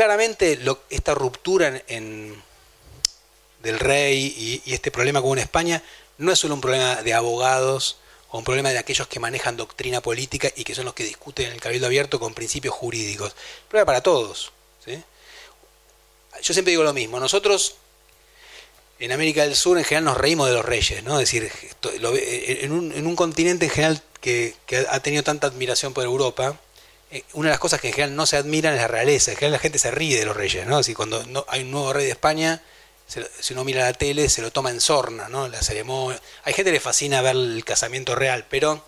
claramente esta ruptura en, del rey y, este problema con España no es solo un problema de abogados o un problema de aquellos que manejan doctrina política y que son los que discuten en el cabildo abierto con principios jurídicos. Un problema para todos. Yo siempre digo lo mismo. Nosotros en América del Sur en general nos reímos de los reyes, ¿no? Es decir, en, un, continente en general que, ha tenido tanta admiración por Europa, una de las cosas que en general no se admiran es la realeza. En general la gente se ríe de los reyes, ¿no? Es cuando no, hay un nuevo rey de España, si uno mira la tele, se lo toma en sorna, ¿no? La ceremonia. Hay gente que le fascina ver el casamiento real, pero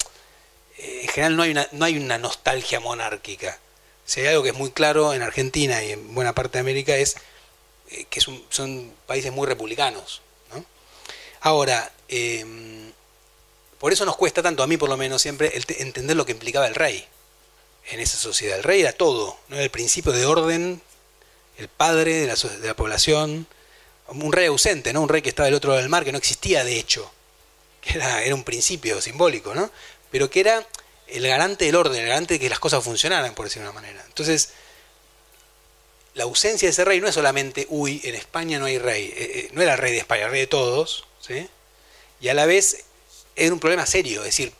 eh, en general no hay una, no hay una nostalgia monárquica. Si hay algo que es muy claro en Argentina y en buena parte de América es eh, que son, países muy republicanos. ¿no? Ahora, em, por eso nos cuesta tanto, a mí por lo menos siempre, entender lo que implicaba el rey en esa sociedad. El rey era todo, ¿no? el principio de orden, el padre de la, población, un rey ausente, ¿no? Un rey que estaba del otro lado del mar, que no existía de hecho, que era, un principio simbólico, ¿no? Pero que era el garante del orden, el garante de que las cosas funcionaran, por decirlo de una manera. Entonces, la ausencia de ese rey no es solamente, uy, en España no hay rey, eh, eh, no era rey de España, rey de todos, ¿sí? Y a la vez era un problema serio, es decir,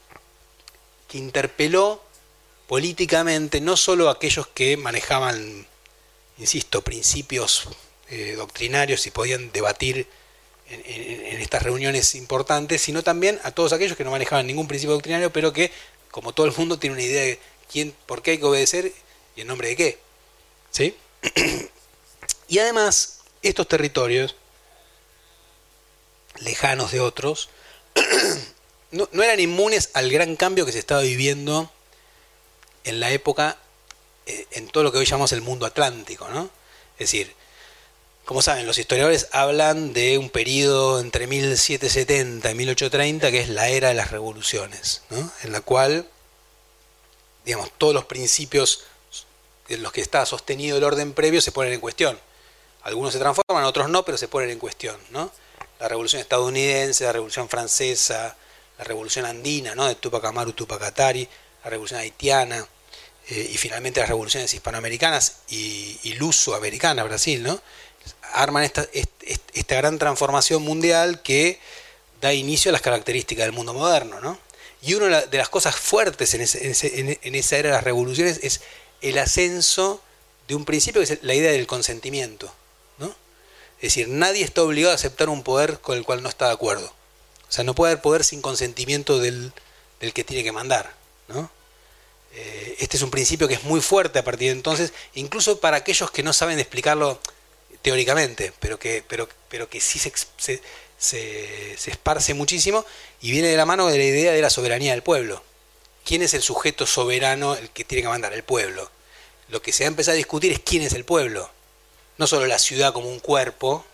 que interpeló políticamente no solo aquellos que manejaban, insisto, principios eh, doctrinarios y podían debatir en, estas reuniones importantes, sino también a todos aquellos que no manejaban ningún principio doctrinario, pero que, como todo el mundo, tiene una idea de quién, por qué hay que obedecer y en nombre de qué. ¿Sí? y además, estos territorios, lejanos de otros, no, eran inmunes al gran cambio que se estaba viviendo en la época, eh, en todo lo que hoy llamamos el mundo atlántico, ¿no? Es decir, como saben, los historiadores hablan de un periodo entre 1770 y 1830 que es la era de las revoluciones, en la cual, digamos, todos los principios en los que está sostenido el orden previo se ponen en cuestión. Algunos se transforman, otros no, pero se ponen en cuestión. ¿no? La revolución estadounidense, la revolución francesa, la revolución andina, ¿no? de Tupac Amaru, Tupac Atari, la revolución haitiana, eh, y finalmente las revoluciones hispanoamericanas y, y luso-americana, Brasil, ¿no? arman esta, esta, gran transformación mundial que da inicio a las características del mundo moderno. ¿no? Y una de las cosas fuertes en, en, esa era de las revoluciones es el ascenso de un principio que es la idea del consentimiento. ¿no? Es decir, nadie está obligado a aceptar un poder con el cual no está de acuerdo. O sea, no puede haber poder sin consentimiento del, del que tiene que mandar. ¿no? Eh, este es un principio que es muy fuerte a partir de entonces, incluso para aquellos que no saben explicarlo teóricamente, pero que, pero, pero que sí se, se, se, esparce muchísimo y viene de la mano de la idea de la soberanía del pueblo. ¿Quién es el sujeto soberano el que tiene que mandar? El pueblo. Lo que se ha empezado a discutir es quién es el pueblo. No solo la ciudad como un cuerpo,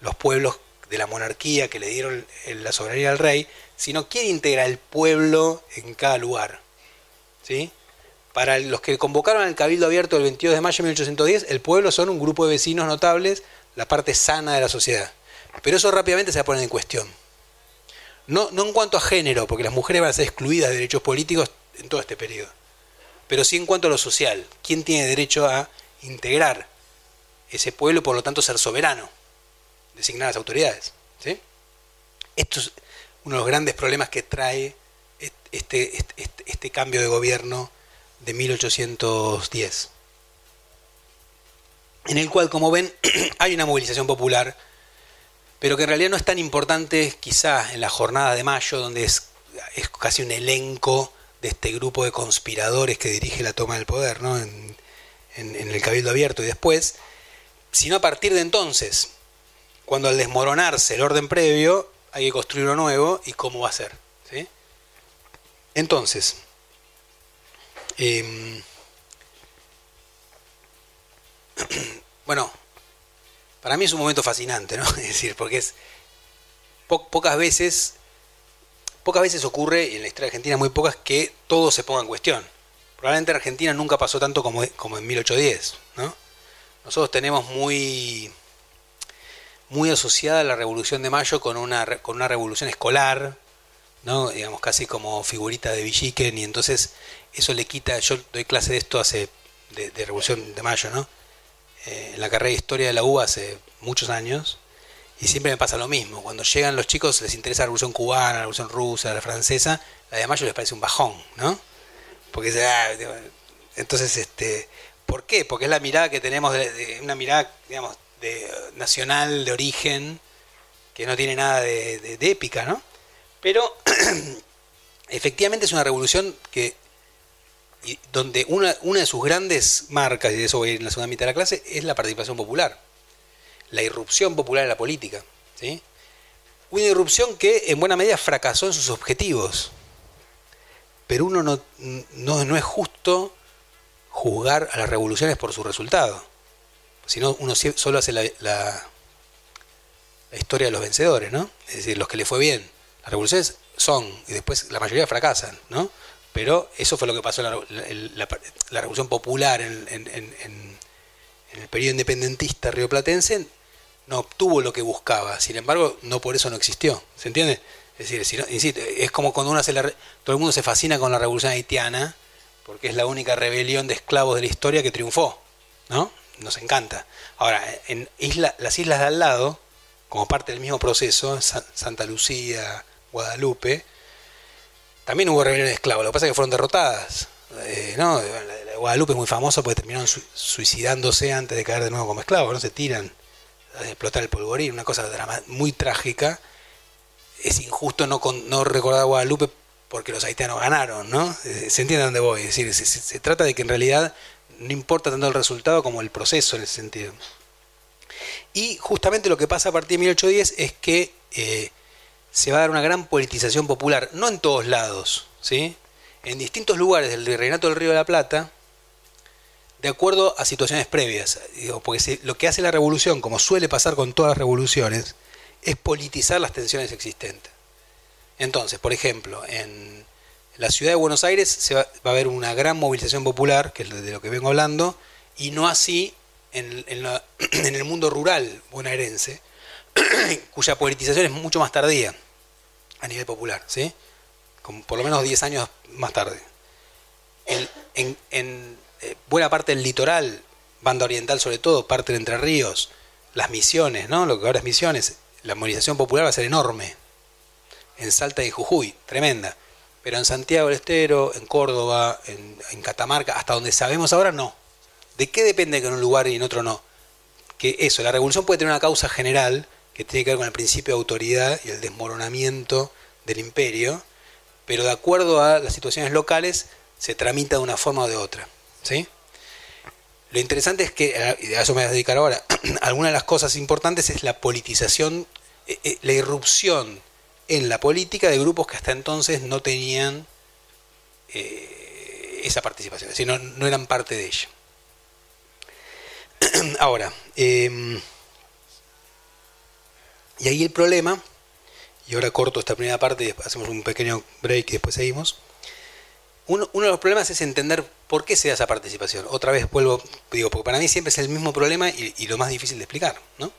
los pueblos de la monarquía que le dieron la soberanía al rey, sino quién integra el pueblo en cada lugar. ¿Sí? Para los que convocaron al Cabildo Abierto el 22 de mayo de 1810, el pueblo son un grupo de vecinos notables, la parte sana de la sociedad. Pero eso rápidamente se va a poner en cuestión. No, no en cuanto a género, porque las mujeres van a ser excluidas de derechos políticos en todo este periodo. Pero sí en cuanto a lo social. ¿Quién tiene derecho a integrar ese pueblo por lo tanto ser soberano? Designar las autoridades. ¿sí? Esto es uno de los grandes problemas que trae este, este, cambio de gobierno de 1810, en el cual, como ven, hay una movilización popular, pero que en realidad no es tan importante quizá en la jornada de mayo, donde es, es casi un elenco de este grupo de conspiradores que dirige la toma del poder ¿no? en, en el Cabildo Abierto y después, sino a partir de entonces, cuando al desmoronarse el orden previo, hay que construir uno nuevo y cómo va a ser. Entonces, Em, bueno, para mí es un momento fascinante, ¿no? Es decir, porque es pocas veces, pocas veces ocurre, y en la historia argentina muy pocas, que todo se ponga en cuestión. Probablemente en Argentina nunca pasó tanto como, como en 1810, ¿no? Nosotros tenemos muy, muy asociada la Revolución de Mayo con una, con una revolución escolar, ¿no? digamos casi como figurita de Villiquen, y entonces eso le quita, yo doy clase de esto hace, de, Revolución de Mayo, ¿no? eh, en la carrera de historia de la UBA hace muchos años y siempre me pasa lo mismo. Cuando llegan los chicos les interesa la revolución cubana, la revolución rusa, la francesa, la de mayo les parece un bajón, ¿no? Porque ah, entonces, este, ¿por qué? Porque es la mirada que tenemos, de, una mirada, digamos, de, nacional, de origen, que no tiene nada de, de épica, ¿no? Pero efectivamente es una revolución que donde una, una de sus grandes marcas, y de eso voy a ir en la segunda mitad de la clase, es la participación popular, la irrupción popular en la política. ¿sí? Una irrupción que en buena medida fracasó en sus objetivos, pero uno no, no, es justo juzgar a las revoluciones por su resultado, sino uno solo hace la, la, la historia de los vencedores, ¿no? Es decir, los que le fue bien. Las revoluciones son, y después la mayoría fracasan, ¿no? Pero eso fue lo que pasó en la, Revolución Popular en, el periodo independentista rioplatense, no obtuvo lo que buscaba, sin embargo, no por eso no existió, ¿se entiende? Es decir, es como cuando uno hace la, todo el mundo se fascina con la revolución haitiana, porque es la única rebelión de esclavos de la historia que triunfó, ¿no? Nos encanta. Ahora, en isla, las islas de al lado, como parte del mismo proceso, Santa Lucía, Guadalupe, también hubo rebeliones de esclavos, lo que pasa es que fueron derrotadas. Eh, ¿no? Guadalupe es muy famosa porque terminaron suicidándose antes de caer de nuevo como esclavos, no se tiran a explotar el polvorín, una cosa muy trágica. Es injusto no, no recordar a Guadalupe porque los haitianos ganaron, ¿no? Eh, se entiende dónde voy. Es decir, se, trata de que en realidad no importa tanto el resultado como el proceso en ese sentido. Y justamente lo que pasa a partir de 1810 es que eh, se va a dar una gran politización popular, no en todos lados, ¿sí? en distintos lugares del Virreinato del Río de la Plata, de acuerdo a situaciones previas. porque lo que hace la revolución, como suele pasar con todas las revoluciones, es politizar las tensiones existentes. Entonces, por ejemplo, en la ciudad de Buenos Aires se va, a haber una gran movilización popular, que es de lo que vengo hablando, y no así en, en el mundo rural bonaerense, cuya politización es mucho más tardía a nivel popular, ¿sí? por lo menos 10 años más tarde. En, eh, buena parte del litoral, banda oriental sobre todo, parte de Entre Ríos, las misiones, ¿no? Lo que ahora es misiones, la movilización popular va a ser enorme. En Salta y Jujuy, tremenda. Pero en Santiago del Estero, en Córdoba, en, en Catamarca, hasta donde sabemos ahora, no. ¿De qué depende que en un lugar y en otro no? Que eso, la revolución puede tener una causa general, que tiene que ver con el principio de autoridad y el desmoronamiento del imperio, pero de acuerdo a las situaciones locales se tramita de una forma o de otra. ¿sí? Lo interesante es que, y a eso me voy a dedicar ahora, alguna de las cosas importantes es la politización, eh, eh, la irrupción en la política de grupos que hasta entonces no tenían eh, esa participación, es decir, no, eran parte de ella. Ahora, em, y ahí el problema, y ahora corto esta primera parte hacemos un pequeño break y después seguimos. Uno, de los problemas es entender por qué se da esa participación. Otra vez vuelvo, digo, porque para mí siempre es el mismo problema y, lo más difícil de explicar. ¿no?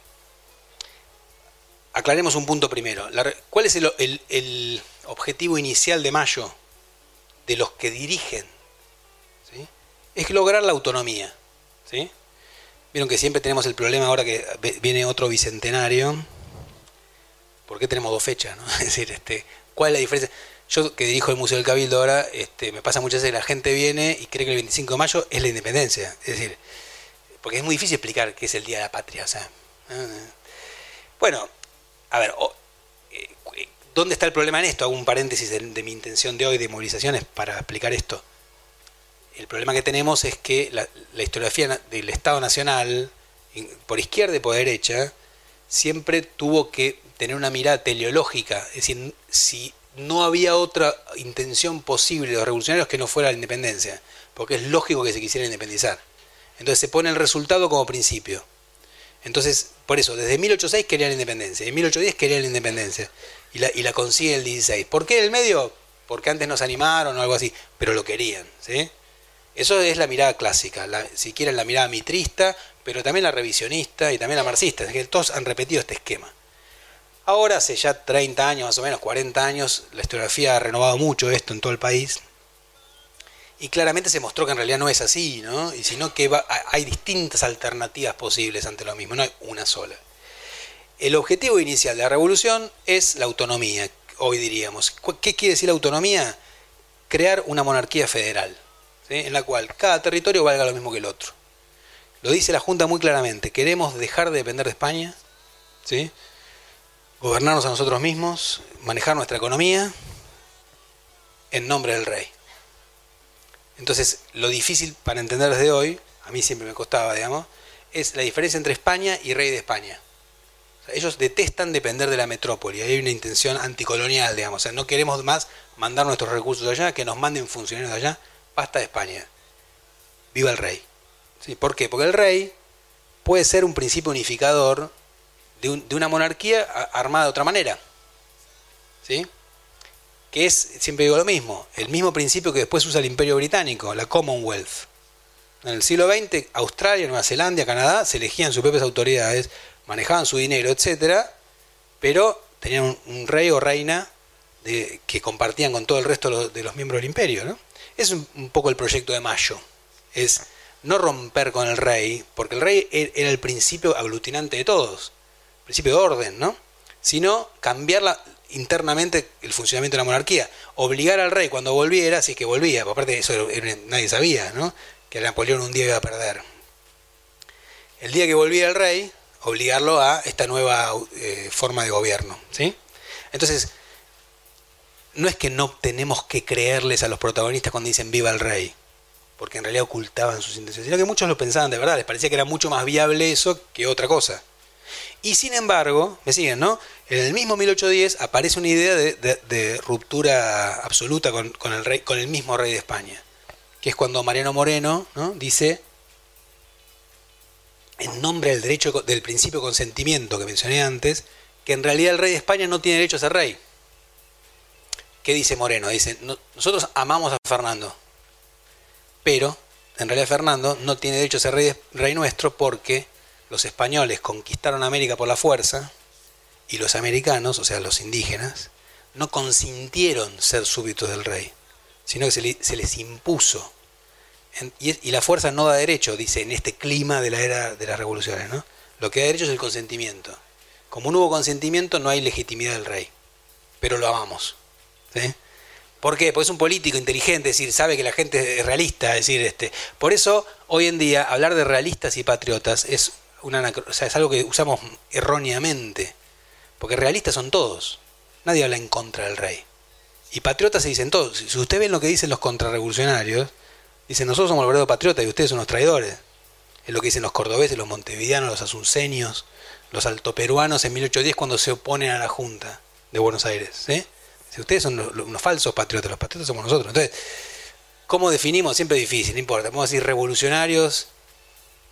Aclaremos un punto primero. ¿Cuál es el, objetivo inicial de Mayo de los que dirigen? Es lograr la autonomía. ¿sí? Vieron que siempre tenemos el problema ahora que viene otro bicentenario ¿por qué tenemos dos fechas? Es decir, este, ¿cuál es la diferencia? Yo que dirijo el Museo del Cabildo ahora, este, me pasa muchas veces que la gente viene y cree que el 25 de mayo es la independencia. Es decir, porque es muy difícil explicar qué es el Día de la Patria. O sea, bueno, a ver, eh, ¿dónde está el problema en esto? Hago un paréntesis de, mi intención de hoy de movilizaciones para explicar esto. El problema que tenemos es que la historiografía del Estado Nacional, por izquierda y por derecha, siempre tuvo que tener una mirada teleológica, es decir, si no había otra intención posible de los revolucionarios que no fuera la independencia, porque es lógico que se quisiera independizar. Entonces se pone el resultado como principio. Entonces, por eso, desde 1806 querían la independencia, en 1810 querían la independencia, y la, y la consigue el 16. ¿Por qué en el medio? Porque antes nos animaron o algo así, pero lo querían. ¿sí? Eso es la mirada clásica, si quieren la mirada mitrista, pero también la revisionista y también la marxista, es que todos han repetido este esquema. Ahora, hace ya 30 años, más o menos, 40 años, la historiografía ha renovado mucho esto en todo el país. y claramente se mostró que en realidad no es así, ¿no? Y sino que hay distintas alternativas posibles ante lo mismo, no hay una sola. El objetivo inicial de la revolución es la autonomía, hoy diríamos. ¿Qué quiere decir la autonomía? Crear una monarquía federal, en la cual cada territorio valga lo mismo que el otro. Lo dice la Junta muy claramente, queremos dejar de depender de España, ¿sí? gobernarnos a nosotros mismos, manejar nuestra economía en nombre del rey. Entonces, lo difícil para entender desde hoy, a mí siempre me costaba, digamos, es la diferencia entre España y rey de España. ellos detestan depender de la metrópoli, hay una intención anticolonial, digamos, o sea, no queremos más mandar nuestros recursos allá, que nos manden funcionarios allá, basta de España. Viva el rey. ¿Sí? ¿Por qué? Porque el rey puede ser un principio unificador de, de una monarquía armada de otra manera. ¿Sí? que es, siempre digo lo mismo, el mismo principio que después usa el Imperio Británico, la Commonwealth. En el siglo XX, Australia, Nueva Zelanda, Canadá se elegían sus propias autoridades, manejaban su dinero, etcétera, pero tenían un, rey o reina de, que compartían con todo el resto de los, miembros del imperio. ¿no? Es un, poco el proyecto de Mayo. Es no romper con el rey, porque el rey e, era el principio aglutinante de todos, principio de orden, ¿no? Sino cambiar internamente el funcionamiento de la monarquía. Obligar al rey cuando volviera, así que volvía, aparte eso nadie sabía, ¿no? Que Napoleón un día iba a perder. El día que volvía el rey, obligarlo a esta nueva eh, forma de gobierno, ¿sí? Entonces, no es que no tenemos que creerles a los protagonistas cuando dicen viva el rey, porque en realidad ocultaban sus intenciones, sino que muchos lo pensaban de verdad, les parecía que era mucho más viable eso que otra cosa. Y sin embargo, me siguen, ¿no? En el mismo 1810 aparece una idea de, ruptura absoluta con, el rey, con el mismo rey de España, que es cuando Mariano Moreno ¿no? dice, en nombre del derecho del principio de consentimiento que mencioné antes, que en realidad el rey de España no tiene derecho a ser rey. ¿Qué dice Moreno? Dice, nosotros amamos a Fernando, pero en realidad Fernando no tiene derecho a ser rey, nuestro porque los españoles conquistaron América por la fuerza y los americanos, o sea, los indígenas, no consintieron ser súbditos del rey, sino que se, les impuso. y, la fuerza no da derecho, dice, en este clima de la era de las revoluciones. ¿no? Lo que da derecho es el consentimiento. Como no hubo consentimiento, no hay legitimidad del rey. Pero lo amamos. ¿Por qué? Porque es un político inteligente, es decir, sabe que la gente es realista, es decir, este. Por eso, hoy en día, hablar de realistas y patriotas es una, es algo que usamos erróneamente. Porque realistas son todos. Nadie habla en contra del rey. Y patriotas se dicen todos. Si ustedes ven lo que dicen los contrarrevolucionarios, dicen nosotros somos los verdaderos patriotas y ustedes son los traidores. Es lo que dicen los cordobeses, los montevideanos, los asunceños, los altoperuanos en 1810 cuando se oponen a la Junta de Buenos Aires. Si ustedes son unos falsos patriotas, los patriotas somos nosotros. Entonces, ¿cómo definimos? Siempre es difícil, no importa. A decir revolucionarios,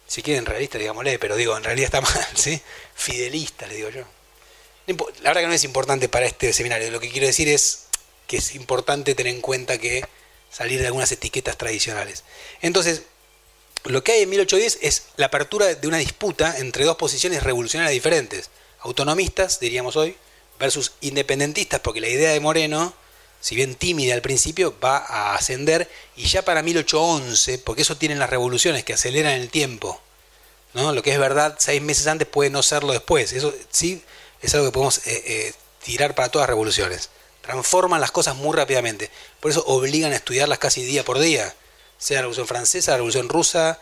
si quieren realistas, digámosle, pero digo, en realidad está mal, ¿sí? Fidelistas, le digo yo. La verdad que no es importante para este seminario. Lo que quiero decir es que es importante tener en cuenta que salir de algunas etiquetas tradicionales. Entonces, lo que hay en 1810 es la apertura de una disputa entre dos posiciones revolucionarias diferentes. Autonomistas, diríamos hoy, versus independentistas, porque la idea de Moreno, si bien tímida al principio, va a ascender y ya para 1811, porque eso tienen las revoluciones que aceleran el tiempo. ¿no? Lo que es verdad seis meses antes puede no serlo después. Eso sí es algo que podemos eh, eh, tirar para todas las revoluciones. Transforman las cosas muy rápidamente. Por eso obligan a estudiarlas casi día por día. Sea la revolución francesa, la revolución rusa,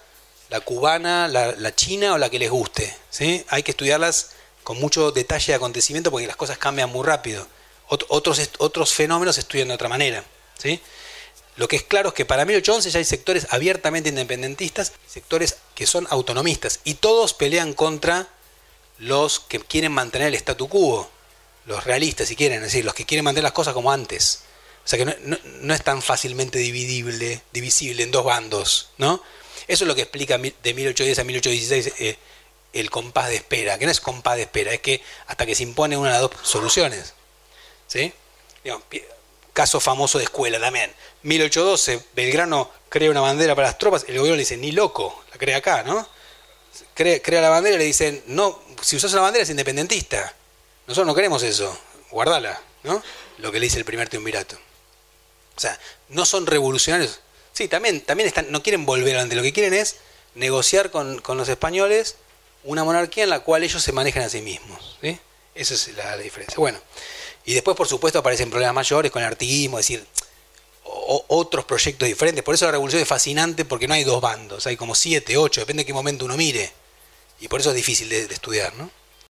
la cubana, la, china o la que les guste. ¿sí? Hay que estudiarlas con mucho detalle de acontecimiento porque las cosas cambian muy rápido. otros, otros fenómenos se estudian de otra manera. ¿sí? Lo que es claro es que para 1811 ya hay sectores abiertamente independentistas, sectores que son autonomistas, y todos pelean contra los que quieren mantener el statu quo, los realistas si quieren, es decir, los que quieren mantener las cosas como antes. O sea que no, es tan fácilmente dividible, divisible en dos bandos, ¿no? Eso es lo que explica de 1810 a 1816 eh, el compás de espera, que no es compás de espera, es que hasta que se impone una de las dos soluciones. ¿Sí? caso famoso de escuela también. 1812, Belgrano crea una bandera para las tropas, el gobierno le dice, ni loco, la crea acá, ¿no? Crea, la bandera y le dicen, no, si usas una bandera es independentista. Nosotros no queremos eso. Guardala, ¿no? Lo que le dice el primer triunvirato. O sea, no son revolucionarios. Sí, también, también están, no quieren volver ante lo que quieren es negociar con, con, los españoles una monarquía en la cual ellos se manejan a sí mismos. ¿sí? Esa es la, diferencia. Bueno, y después, por supuesto, aparecen problemas mayores con el artiguismo, es decir, otros proyectos diferentes. Por eso la revolución es fascinante porque no hay dos bandos, hay como siete, ocho, depende de qué momento uno mire. Y por eso es difícil de estudiar, ¿no?